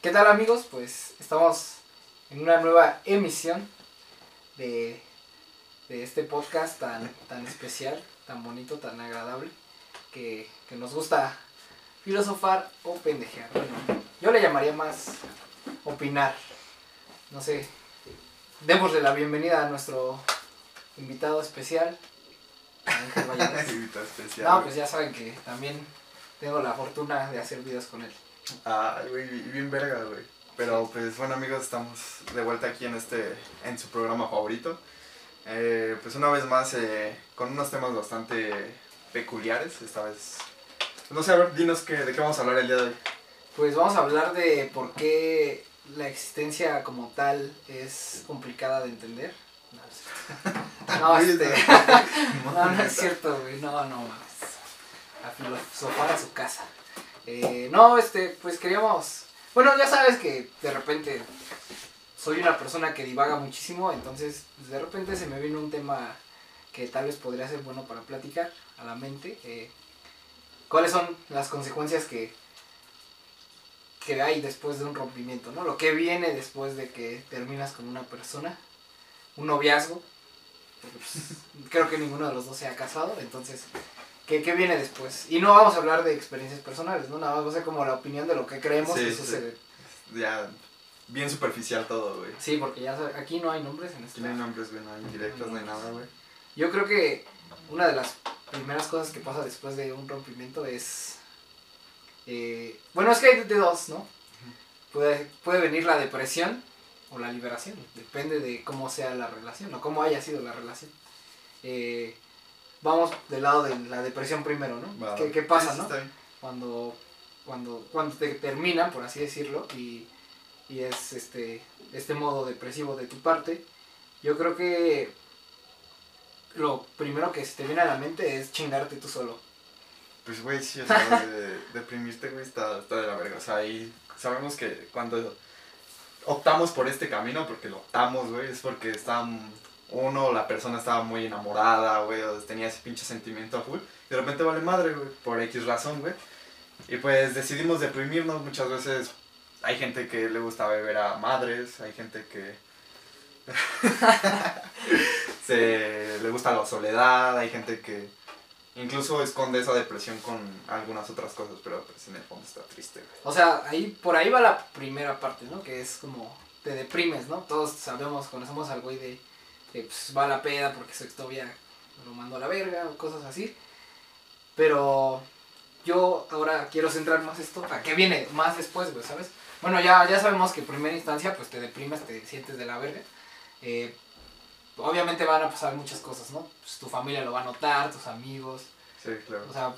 ¿Qué tal amigos? Pues estamos en una nueva emisión de, de este podcast tan, tan especial, tan bonito, tan agradable, que, que nos gusta filosofar o pendejear. Bueno, yo le llamaría más opinar. No sé, démosle la bienvenida a nuestro invitado especial, Ángel. Invitado especial. No, pues ya saben que también tengo la fortuna de hacer videos con él. Ay, güey, bien verga, güey. Pero pues bueno amigos, estamos de vuelta aquí en este, en su programa favorito. Eh, pues una vez más eh, con unos temas bastante peculiares, esta vez. No sé, a ver, dinos que, de qué vamos a hablar el día de hoy. Pues vamos a hablar de por qué la existencia como tal es complicada de entender. No, es cierto. No, Güey, este, no, no es cierto, güey. No, no mames. A filosofar a su casa. Eh, no, este, pues queríamos. Bueno, ya sabes que de repente soy una persona que divaga muchísimo, entonces pues, de repente se me viene un tema que tal vez podría ser bueno para platicar a la mente. eh, ¿Cuáles son las consecuencias que, que hay después de un rompimiento, ¿no? Lo que viene después de que terminas con una persona, un noviazgo. pues, creo que ninguno de los dos se ha casado, entonces, ¿qué, qué viene después? Y no vamos a hablar de experiencias personales, ¿no? Nada más va a ser como la opinión de lo que creemos Sí, que sí. sucede. Ya, bien superficial todo, güey. Sí, porque ya aquí no hay nombres en este. Aquí no hay nombres, güey, no hay indirectos, no hay nada, güey. Yo creo que una de las primeras cosas que pasa después de un rompimiento es... eh, bueno, es que hay de dos, ¿no? Puede, puede venir la depresión o la liberación, depende de cómo sea la relación o cómo haya sido la relación. Eh, vamos del lado de la depresión primero, ¿no? Va, ¿Qué, qué pasa, Sí, sí, no? Cuando, cuando, cuando te terminan, por así decirlo, y, y es este, este modo depresivo de tu parte, yo creo que lo primero que se te viene a la mente es chingarte tú solo. Pues, güey, sí, o sea, de, deprimirte, güey, está, está de la verga. O sea, y sabemos que cuando optamos por este camino, porque lo optamos, güey, es porque está, uno, la persona estaba muy enamorada, güey, o tenía ese pinche sentimiento a full. Y de repente vale madre, güey, por X razón, güey. Y pues decidimos deprimirnos muchas veces. Hay gente que le gusta beber a madres, hay gente que se le gusta la soledad, hay gente que incluso esconde esa depresión con algunas otras cosas, pero pues en el fondo está triste. O sea, ahí, por ahí va la primera parte, ¿no? Que es como te deprimes, ¿no? Todos sabemos, conocemos al güey de que pues, va a la peda porque su exnovia lo mandó a la verga o cosas así. Pero yo ahora quiero centrar más esto a qué viene más después, güey, ¿sabes? Bueno, ya, ya sabemos que en primera instancia pues te deprimes, te sientes de la verga. Eh, obviamente van a pasar muchas cosas, ¿no? Pues, tu familia lo va a notar, tus amigos. Sí, claro. O sea,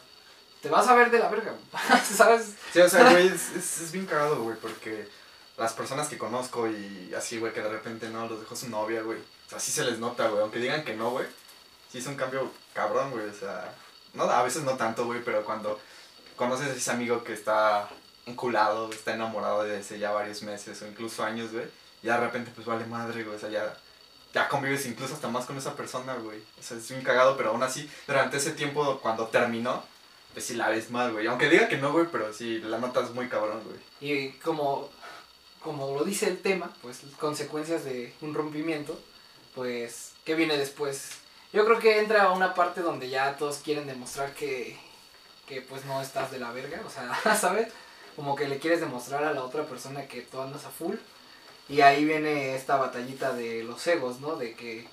te vas a ver de la verga, ¿sabes? Sí, o sea, güey, es, es, es bien cagado, güey, porque las personas que conozco y así, güey, que de repente no los dejó su novia, güey. O sea, sí se les nota, güey, aunque digan que no, güey. Sí es un cambio cabrón, güey, o sea, no, a veces no tanto, güey, pero cuando conoces a ese amigo que está enculado, está enamorado de ese ya varios meses o incluso años, güey, ya de repente pues vale madre, güey, o sea, ya, ya convives incluso hasta más con esa persona, güey. O sea, es bien cagado, pero aún así, durante ese tiempo cuando terminó, pues sí la ves mal, güey. Aunque diga que no, güey, pero sí la notas muy cabrón, güey. Y como, como lo dice el tema, pues consecuencias de un rompimiento, pues, ¿qué viene después? Yo creo que entra una parte donde ya todos quieren demostrar que, que pues no estás de la verga, o sea, ¿sabes? Como que le quieres demostrar a la otra persona que tú andas a full. Y ahí viene esta batallita de los egos, ¿no? De que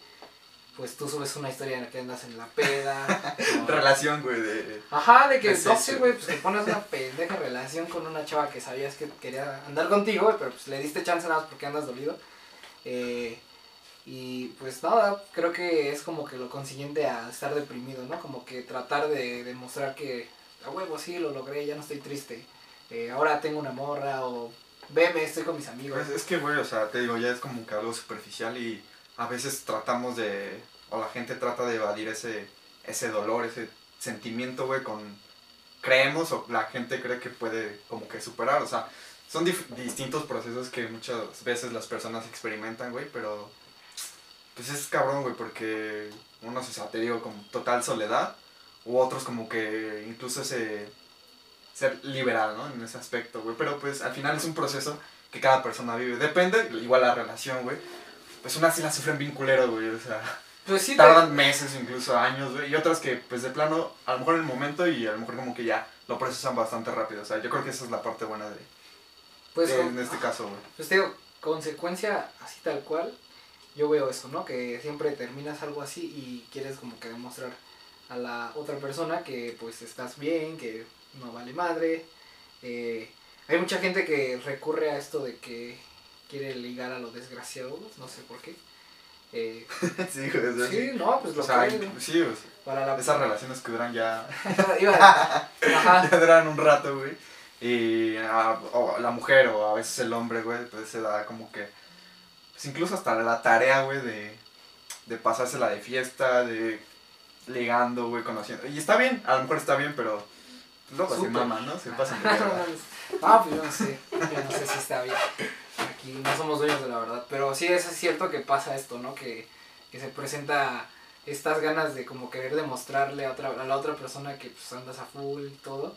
pues tú subes una historia en la que andas en la peda. o- Relación, güey, de... Ajá, de que, no sé, güey, pues te pones una pendeja relación con una chava que sabías que quería andar contigo, pero pues le diste chance nada más porque andas dolido. Eh, y pues nada, creo que es como que lo consiguiente a estar deprimido, ¿no? Como que tratar de demostrar que, a huevo, sí, lo logré, ya no estoy triste. Eh, ahora tengo una morra o veme, estoy con mis amigos. Es que, güey, o sea, te digo, ya es como que algo superficial y a veces tratamos de... O la gente trata de evadir ese, ese dolor, ese sentimiento, güey, con... Creemos o la gente cree que puede como que superar, o sea, son distintos procesos que muchas veces las personas experimentan, güey, pero... Pues es cabrón, güey, porque unos, o sea, te digo, como total soledad, u otros como que incluso ese ser liberal, ¿no? En ese aspecto, güey. Pero pues al final es un proceso que cada persona vive. Depende, igual la relación, güey. Pues unas sí la sufren bien culero, güey. O sea, Pues sí, te- tardan meses, incluso años, güey. Y otras que, pues de plano, a lo mejor en el momento y a lo mejor como que ya lo procesan bastante rápido. O sea, yo creo que esa es la parte buena de, pues, de- con- en este caso, güey. pues te digo, consecuencia así tal cual, yo veo eso, ¿no? Que siempre terminas algo así y quieres como que demostrar a la otra persona que pues estás bien, que no vale madre. Eh, hay mucha gente que recurre a esto de que quiere ligar a lo desgraciado, no sé por qué. Eh, sí, no, pues lo O sea, sí, sea, para la esas relaciones que duran ya, a- ya duran un rato, güey. Y ah, o la mujer o a veces el hombre, güey, pues se da como que, pues incluso hasta la tarea, güey, de, de pasársela de fiesta, de ligando, güey, conociendo. Y está bien, a lo mejor está bien, pero luego se mama, ¿no? Se pasan de. Ah, pues yo no sé. Yo no sé si está bien. Aquí no somos dueños de la verdad. Pero sí es cierto que pasa esto, ¿no? Que, que se presenta estas ganas de como querer demostrarle a, otra, a la otra persona que pues andas a full y todo.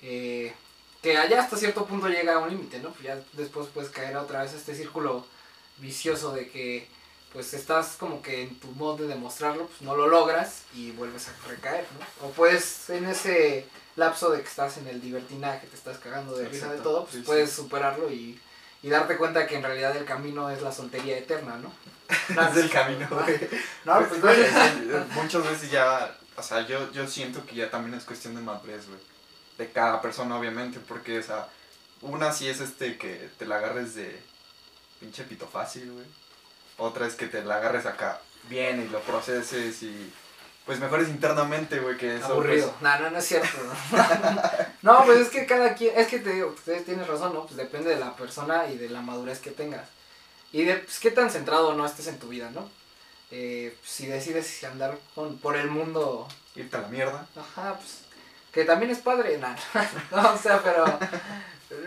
Eh, que allá hasta cierto punto llega a un límite, ¿no? Pues ya después puedes caer otra vez a este círculo vicioso de que pues estás como que en tu modo de demostrarlo, pues no lo logras y vuelves a recaer, ¿no? O puedes en ese lapso de que estás en el divertinaje, te estás cagando de risa de todo, pues sí, sí. puedes superarlo y, y darte cuenta que en realidad el camino es la soltería eterna, ¿no? Es el camino, güey. No, pues no, muchas veces ya, o sea, yo, yo siento que ya también es cuestión de madurez, güey. De cada persona, obviamente, porque, o sea, una sí es este que te la agarres de pinche pito fácil, güey. Otra es que te la agarres acá bien y lo proceses y, pues, mejores internamente, güey, que eso. aburrido. pues, No, no, no es cierto. No. no, pues es que cada quien, es que te digo, ustedes tienes razón, ¿no? Pues depende de la persona y de la madurez que tengas. Y de pues, qué tan centrado no estés en tu vida, ¿no? Eh, si decides andar con, por el mundo, irte a la mierda. ajá, pues que también es padre, no, no, o sea, pero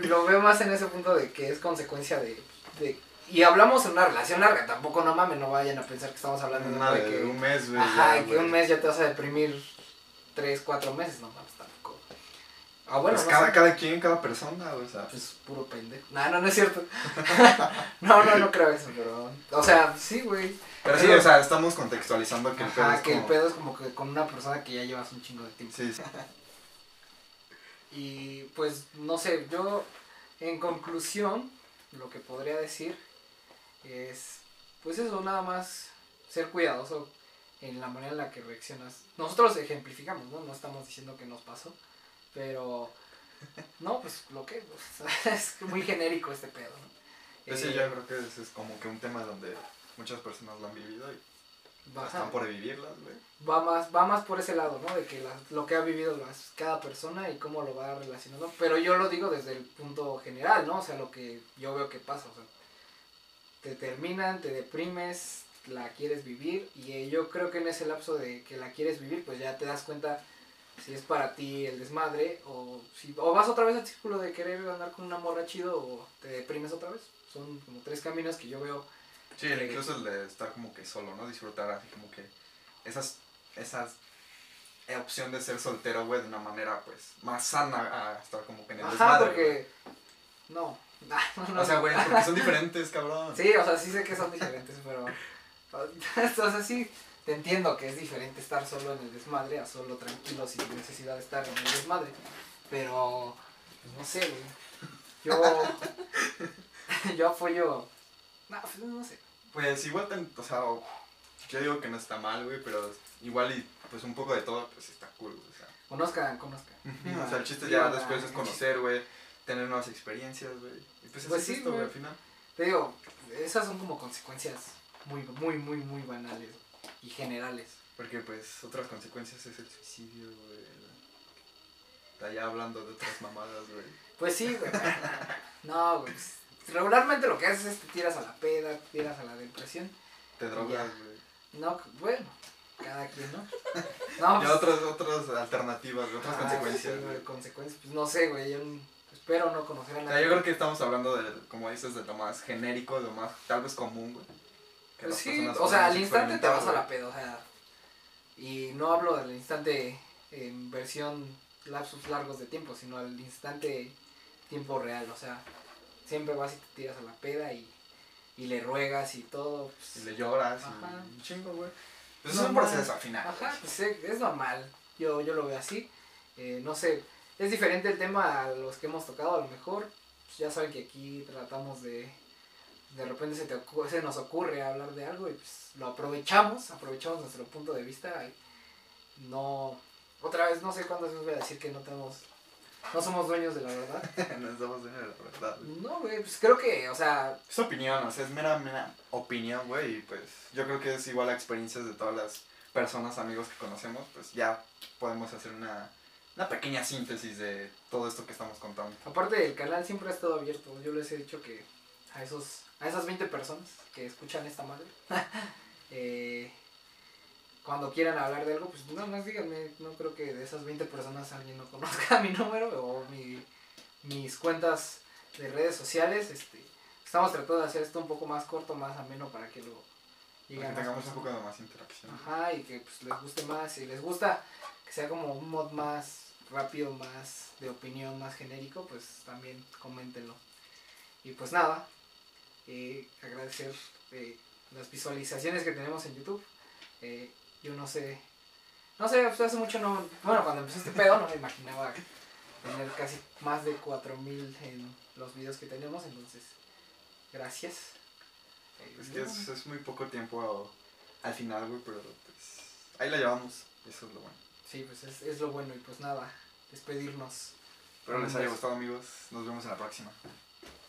lo veo más en ese punto de que es consecuencia de, de- y hablamos en una relación larga, tampoco no mames, no vayan a pensar que estamos hablando de, Nada de de que un mes, güey. Ajá, ya, que güey. un mes ya te vas a deprimir tres, cuatro meses, no mames, tampoco. Ah, bueno, Pues no cada, sé. cada quien, cada persona, o sea. Pues puro pendejo. No, no, no es cierto. no, no, no creo eso, pero. O sea, sí, güey. Pero sí, o sea, estamos contextualizando que el pedo Ajá, es que el pedo es como que con una persona que ya llevas un chingo de tiempo. Sí, sí. Y pues, no sé, yo en conclusión, lo que podría decir es, pues eso, nada más ser cuidadoso en la manera en la que reaccionas. Nosotros ejemplificamos, ¿no? No estamos diciendo que nos pasó, pero no, pues lo que es muy genérico este pedo, ¿no? Pues sí, Eh, yo creo que ese es como que un tema donde muchas personas lo han vivido y va, están por vivirlas, güey. va más, va más por ese lado, ¿no? De que la- lo que ha vivido las- cada persona y cómo lo va relacionando. Pero yo lo digo desde el punto general, ¿no? O sea, lo que yo veo que pasa. O sea, te terminan, te deprimes, la quieres vivir y eh, yo creo que en ese lapso de que la quieres vivir, pues ya te das cuenta si es para ti el desmadre o si o vas otra vez al círculo de querer andar con una morra chido o te deprimes otra vez. Son como tres caminos que yo veo Sí, incluso el de estar como que solo, ¿no? Disfrutar así como que esas, esas eh, opción de ser soltero, güey, de una manera, pues, más sana a estar como que en el Ajá, desmadre, porque. No. O sea, güey, porque son diferentes, cabrón. Sí, o sea, sí sé que son diferentes, pero. O sea, sí, te entiendo que es diferente estar solo en el desmadre a solo tranquilo sin necesidad de estar en el desmadre. Pero. pues, no sé, güey. Yo. yo apoyo. No, pues, no sé. Pues igual, tan- o sea, yo digo que no está mal, güey, pero igual y pues un poco de todo, pues está cool, güey, o sea. Conozcan, conozcan. o sea, el chiste ya después es conocer, güey, tener nuevas experiencias, güey. Y pues, Pues es sí, esto, güey, al final. Te digo, esas son como consecuencias muy, muy, muy, muy banales y generales. Porque pues otras consecuencias es el suicidio, güey. Está ya hablando de otras mamadas, güey. Pues sí, güey. No, güey. pues, regularmente lo que haces es te tiras a la peda, te tiras a la depresión. Te drogas, güey. No, bueno, cada quien, ¿no? No, Y pues, otras, otras alternativas, otras ah, consecuencias, sí, güey. güey, consecuencias. Pues no sé, güey. Yo espero no conocer a O sea, nadie. yo creo que estamos hablando de, como dices, de lo más genérico, de lo más tal vez común, güey. que Pues las sí, personas o sea, al instante te vas a la peda, o sea. Y no hablo del instante en versión lapsos largos de tiempo, sino al instante tiempo real, o sea, siempre vas y te tiras a la peda y, y le ruegas y todo. pues, Y le lloras Ajá. y un chingo, güey. Pues es un proceso al final. Ajá, pues es, es normal. Yo, yo lo veo así. Eh, no sé, es diferente el tema a los que hemos tocado. A lo mejor, pues ya saben que aquí tratamos de. De repente se, te se nos ocurre hablar de algo y pues lo aprovechamos, aprovechamos nuestro punto de vista. Y no. Otra vez, no sé cuándo se voy a decir que no tenemos. No somos dueños de la verdad. no estamos en la verdad. güey. No, güey, pues creo que, o sea, Es opinión, o sea, es mera, mera opinión, güey. Y pues yo creo que es igual a experiencias de todas las personas, amigos que conocemos. Pues ya podemos hacer una, una pequeña síntesis de todo esto que estamos contando. Aparte el canal siempre ha estado abierto. Yo les he dicho que a esos a esas 20 personas que escuchan esta madre, eh, cuando quieran hablar de algo, pues no más díganme. No creo que de esas 20 personas alguien no conozca mi número o mi, mis cuentas de redes sociales. Este, estamos tratando de hacer esto un poco más corto, más ameno para que lo Para que tengamos un poco de más interacción. Ajá, y que pues, les guste más. Si les gusta que sea como un mod más rápido, más de opinión, más genérico, pues también coméntenlo. Y pues nada, eh, agradecer eh, las visualizaciones que tenemos en YouTube. Eh, yo no sé, no sé, pues, hace mucho no. Bueno, cuando empezó este pedo no me imaginaba tener casi más de 4000 en los videos que tenemos, entonces, gracias. Eh, Es que es, es muy poco tiempo al final, güey, pero pues ahí la llevamos. Eso es lo bueno. Sí, pues es, es lo bueno y pues nada, despedirnos. Espero les haya gustado, amigos. Nos vemos en la próxima.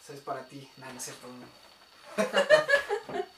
Eso es para ti. Nada, no es cierto.